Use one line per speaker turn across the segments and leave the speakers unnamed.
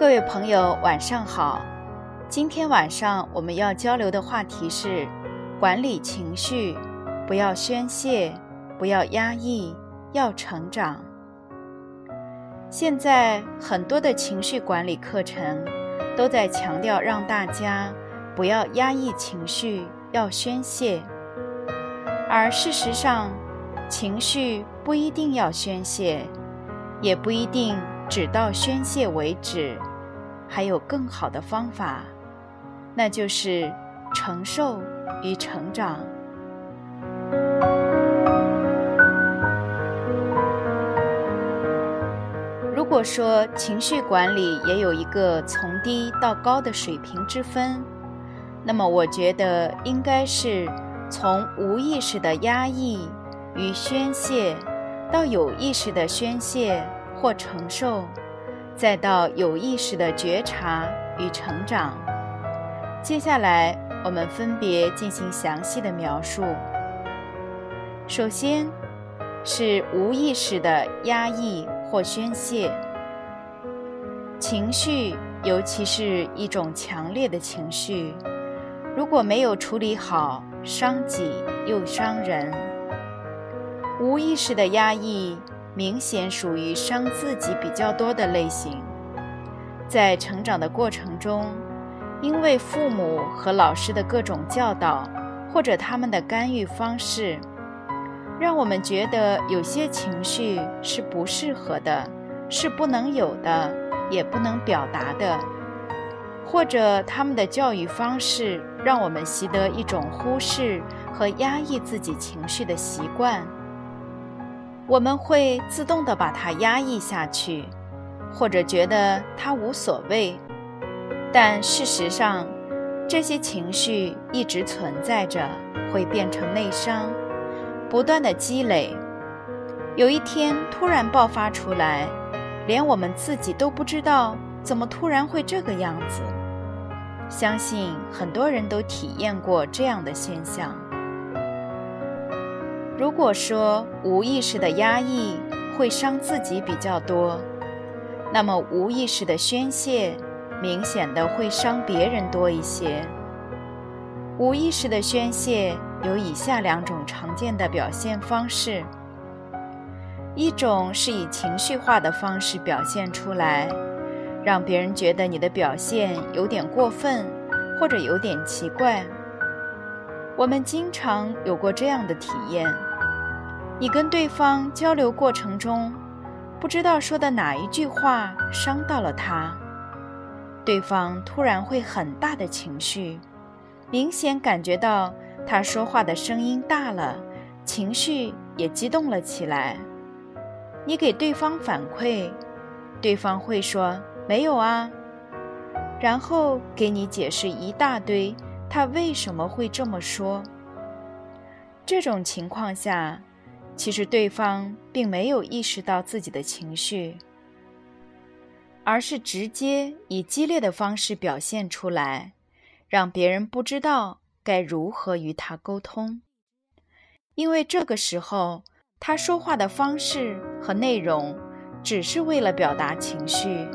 各位朋友，晚上好。今天晚上我们要交流的话题是：管理情绪，不要宣泄，不要压抑，要成长。现在很多的情绪管理课程都在强调让大家不要压抑情绪，要宣泄。而事实上，情绪不一定要宣泄，也不一定只到宣泄为止。还有更好的方法，那就是承受与成长。如果说情绪管理也有一个从低到高的水平之分，那么我觉得应该是从无意识的压抑与宣泄，到有意识的宣泄或承受。再到有意识的觉察与成长。接下来，我们分别进行详细的描述。首先，是无意识的压抑或宣泄。情绪，尤其是一种强烈的情绪，如果没有处理好，伤己又伤人。无意识的压抑。明显属于伤自己比较多的类型，在成长的过程中，因为父母和老师的各种教导，或者他们的干预方式，让我们觉得有些情绪是不适合的，是不能有的，也不能表达的，或者他们的教育方式让我们习得一种忽视和压抑自己情绪的习惯。我们会自动地把它压抑下去，或者觉得它无所谓，但事实上，这些情绪一直存在着，会变成内伤，不断的积累，有一天突然爆发出来，连我们自己都不知道怎么突然会这个样子。相信很多人都体验过这样的现象。如果说无意识的压抑会伤自己比较多，那么无意识的宣泄明显的会伤别人多一些。无意识的宣泄有以下两种常见的表现方式：一种是以情绪化的方式表现出来，让别人觉得你的表现有点过分或者有点奇怪。我们经常有过这样的体验。你跟对方交流过程中，不知道说的哪一句话伤到了他，对方突然会很大的情绪，明显感觉到他说话的声音大了，情绪也激动了起来。你给对方反馈，对方会说没有啊，然后给你解释一大堆他为什么会这么说。这种情况下。其实对方并没有意识到自己的情绪，而是直接以激烈的方式表现出来，让别人不知道该如何与他沟通。因为这个时候他说话的方式和内容只是为了表达情绪，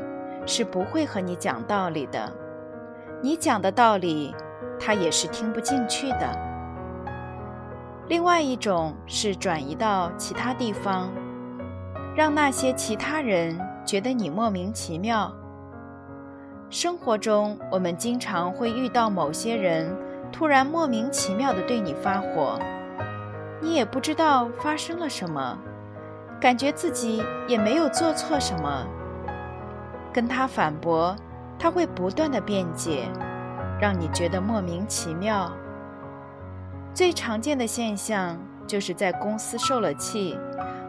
是不会和你讲道理的。你讲的道理，他也是听不进去的。另外一种是转移到其他地方，让那些其他人觉得你莫名其妙。生活中，我们经常会遇到某些人突然莫名其妙地对你发火，你也不知道发生了什么，感觉自己也没有做错什么。跟他反驳，他会不断的辩解，让你觉得莫名其妙。最常见的现象就是在公司受了气，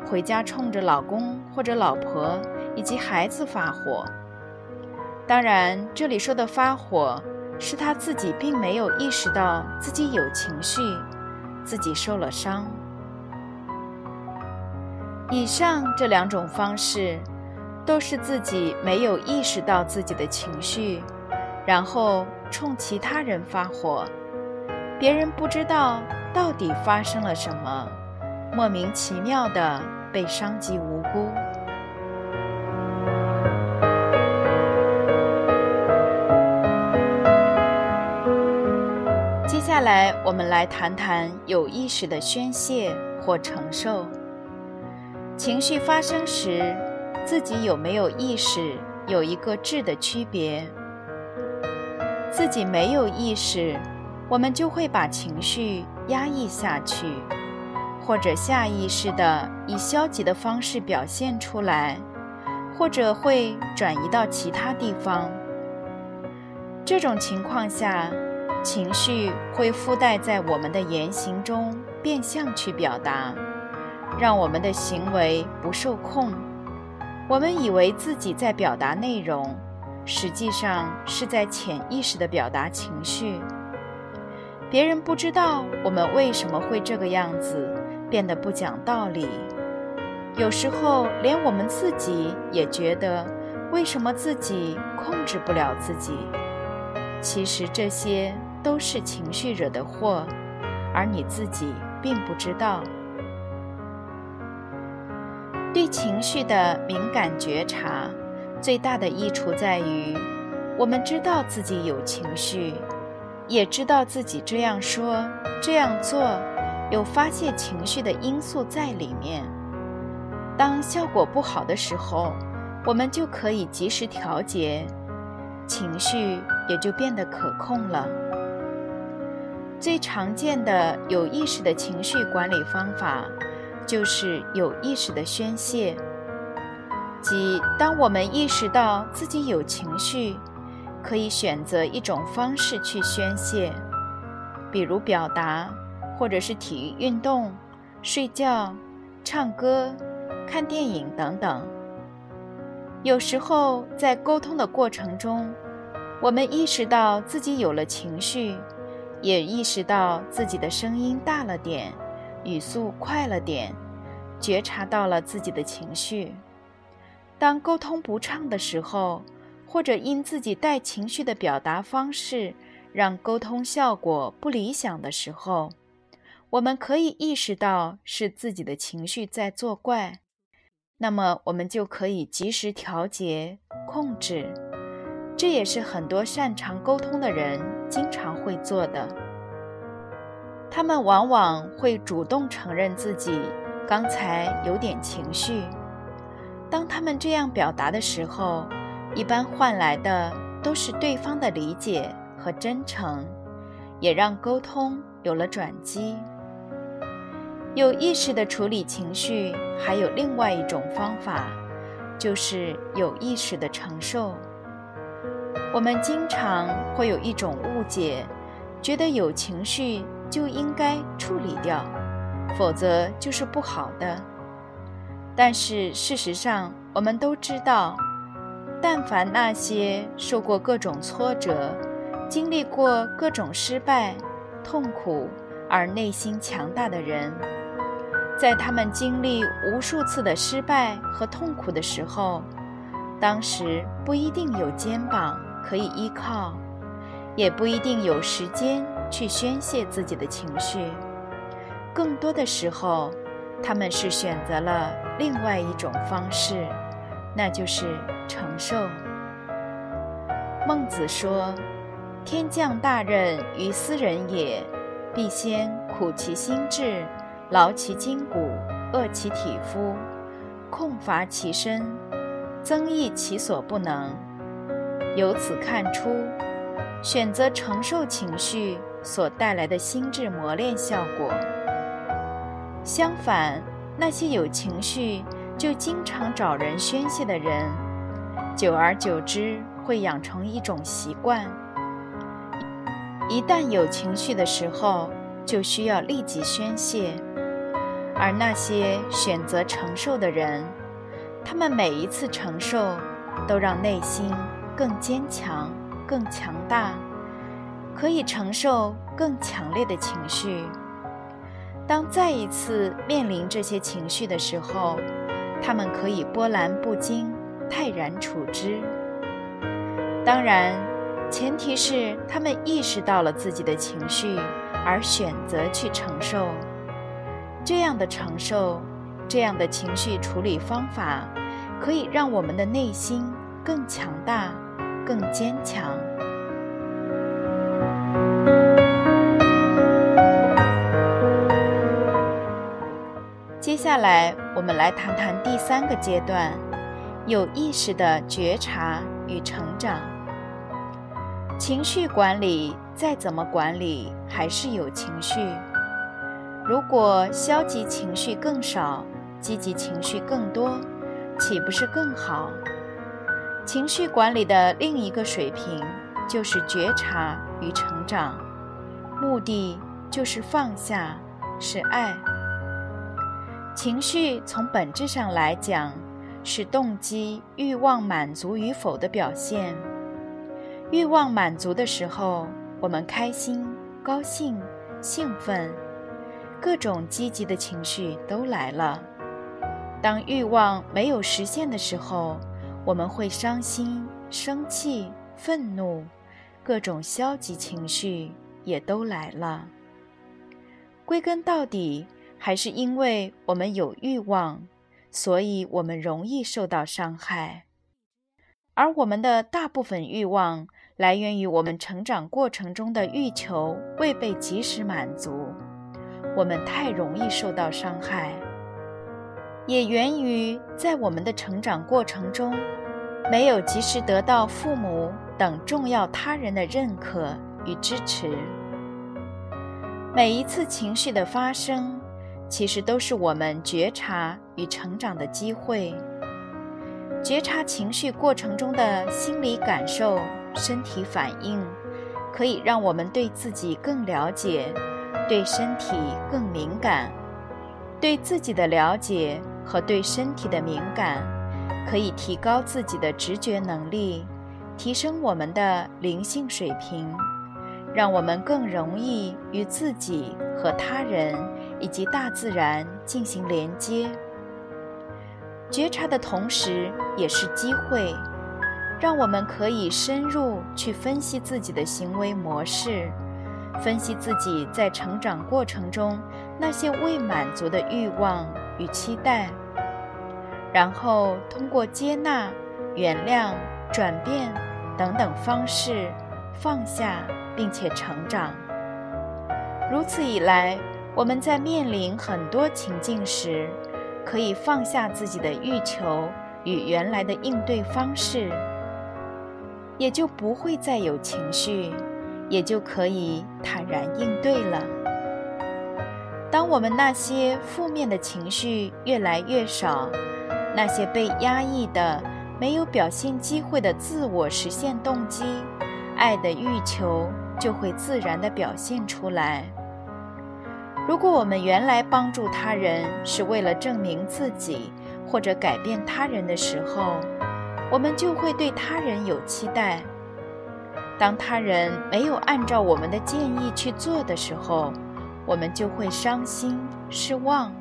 回家冲着老公或者老婆以及孩子发火，当然，这里说的发火，是他自己并没有意识到自己有情绪，自己受了伤。以上这两种方式，都是自己没有意识到自己的情绪，然后冲其他人发火，别人不知道到底发生了什么，莫名其妙的被伤及无辜。接下来，我们来谈谈有意识的宣泄或承受。情绪发生时，自己有没有意识，有一个质的区别。自己没有意识，我们就会把情绪压抑下去，或者下意识的以消极的方式表现出来，或者会转移到其他地方。这种情况下，情绪会附带在我们的言行中，变相去表达。让我们的行为不受控，我们以为自己在表达内容，实际上是在潜意识的表达情绪。别人不知道我们为什么会这个样子，变得不讲道理。有时候连我们自己也觉得，为什么自己控制不了自己？其实这些都是情绪惹的祸，而你自己并不知道。对情绪的敏感觉察，最大的益处在于，我们知道自己有情绪，也知道自己这样说、这样做有发泄情绪的因素在里面。当效果不好的时候，我们就可以及时调节，情绪也就变得可控了。最常见的有意识的情绪管理方法。就是有意识的宣泄，即当我们意识到自己有情绪，可以选择一种方式去宣泄，比如表达，或者是体育运动、睡觉、唱歌、看电影等等。有时候在沟通的过程中，我们意识到自己有了情绪，也意识到自己的声音大了点。语速快了点，觉察到了自己的情绪。当沟通不畅的时候，或者因自己带情绪的表达方式让沟通效果不理想的时候，我们可以意识到是自己的情绪在作怪，那么我们就可以及时调节、控制。这也是很多擅长沟通的人经常会做的。他们往往会主动承认自己刚才有点情绪。当他们这样表达的时候，一般换来的都是对方的理解和真诚，也让沟通有了转机。有意识的处理情绪，还有另外一种方法，就是有意识的承受。我们经常会有一种误解，觉得有情绪。就应该处理掉，否则就是不好的。但是事实上，我们都知道，但凡那些受过各种挫折、经历过各种失败、痛苦而内心强大的人，在他们经历无数次的失败和痛苦的时候，当时不一定有肩膀可以依靠，也不一定有时间。去宣泄自己的情绪，更多的时候，他们是选择了另外一种方式，那就是承受。孟子说：“天降大任于斯人也，必先苦其心志，劳其筋骨，饿其体肤，空乏其身，增益其所不能。”由此看出，选择承受情绪。所带来的心智磨练效果。相反，那些有情绪就经常找人宣泄的人，久而久之会养成一种习惯：一旦有情绪的时候，就需要立即宣泄。而那些选择承受的人，他们每一次承受，都让内心更坚强、更强大，可以承受更强烈的情绪。当再一次面临这些情绪的时候，他们可以波澜不惊、泰然处之。当然，前提是他们意识到了自己的情绪，而选择去承受。这样的承受，这样的情绪处理方法，可以让我们的内心更强大、更坚强。下来，我们来谈谈第三个阶段：有意识的觉察与成长。情绪管理再怎么管理，还是有情绪。如果消极情绪更少，积极情绪更多，岂不是更好？情绪管理的另一个水平就是觉察与成长，目的就是放下，是爱。情绪从本质上来讲，是动机欲望满足与否的表现。欲望满足的时候，我们开心、高兴、兴奋，各种积极的情绪都来了。当欲望没有实现的时候，我们会伤心、生气、愤怒，各种消极情绪也都来了。归根到底，还是因为我们有欲望，所以我们容易受到伤害。而我们的大部分欲望来源于我们成长过程中的欲求未被及时满足，我们太容易受到伤害；也源于在我们的成长过程中，没有及时得到父母等重要他人的认可与支持。每一次情绪的发生，其实都是我们觉察与成长的机会。觉察情绪过程中的心理感受、身体反应，可以让我们对自己更了解，对身体更敏感。对自己的了解和对身体的敏感，可以提高自己的直觉能力，提升我们的灵性水平，让我们更容易与自己和他人以及大自然进行连接。觉察的同时，也是机会，让我们可以深入去分析自己的行为模式，分析自己在成长过程中那些未满足的欲望与期待，然后通过接纳、原谅、转变等等方式放下，并且成长。如此一来，我们在面临很多情境时，可以放下自己的欲求与原来的应对方式，也就不会再有情绪，也就可以坦然应对了。当我们那些负面的情绪越来越少，那些被压抑的、没有表现机会的自我实现动机、爱的欲求，就会自然地表现出来。如果我们原来帮助他人是为了证明自己或者改变他人的时候，我们就会对他人有期待。当他人没有按照我们的建议去做的时候，我们就会伤心失望，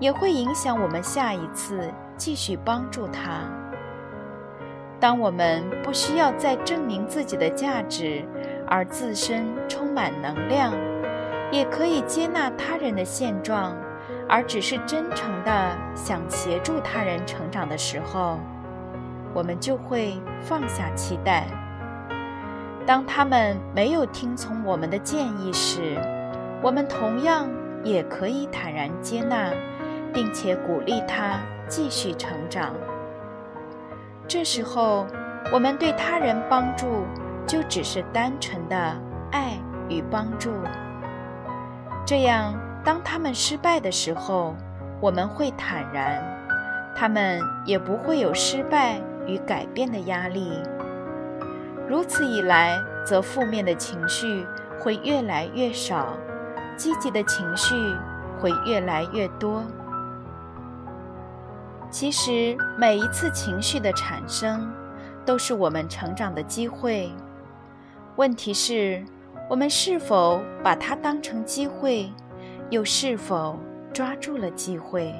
也会影响我们下一次继续帮助他。当我们不需要再证明自己的价值，而自身充满能量。也可以接纳他人的现状，而只是真诚地想协助他人成长的时候，我们就会放下期待。当他们没有听从我们的建议时，我们同样也可以坦然接纳，并且鼓励他继续成长。这时候，我们对他人帮助就只是单纯的爱与帮助。这样，当他们失败的时候，我们会坦然，他们也不会有失败与改变的压力。如此一来，则负面的情绪会越来越少，积极的情绪会越来越多。其实，每一次情绪的产生，都是我们成长的机会。问题是，我们是否把它当成机会，又是否抓住了机会？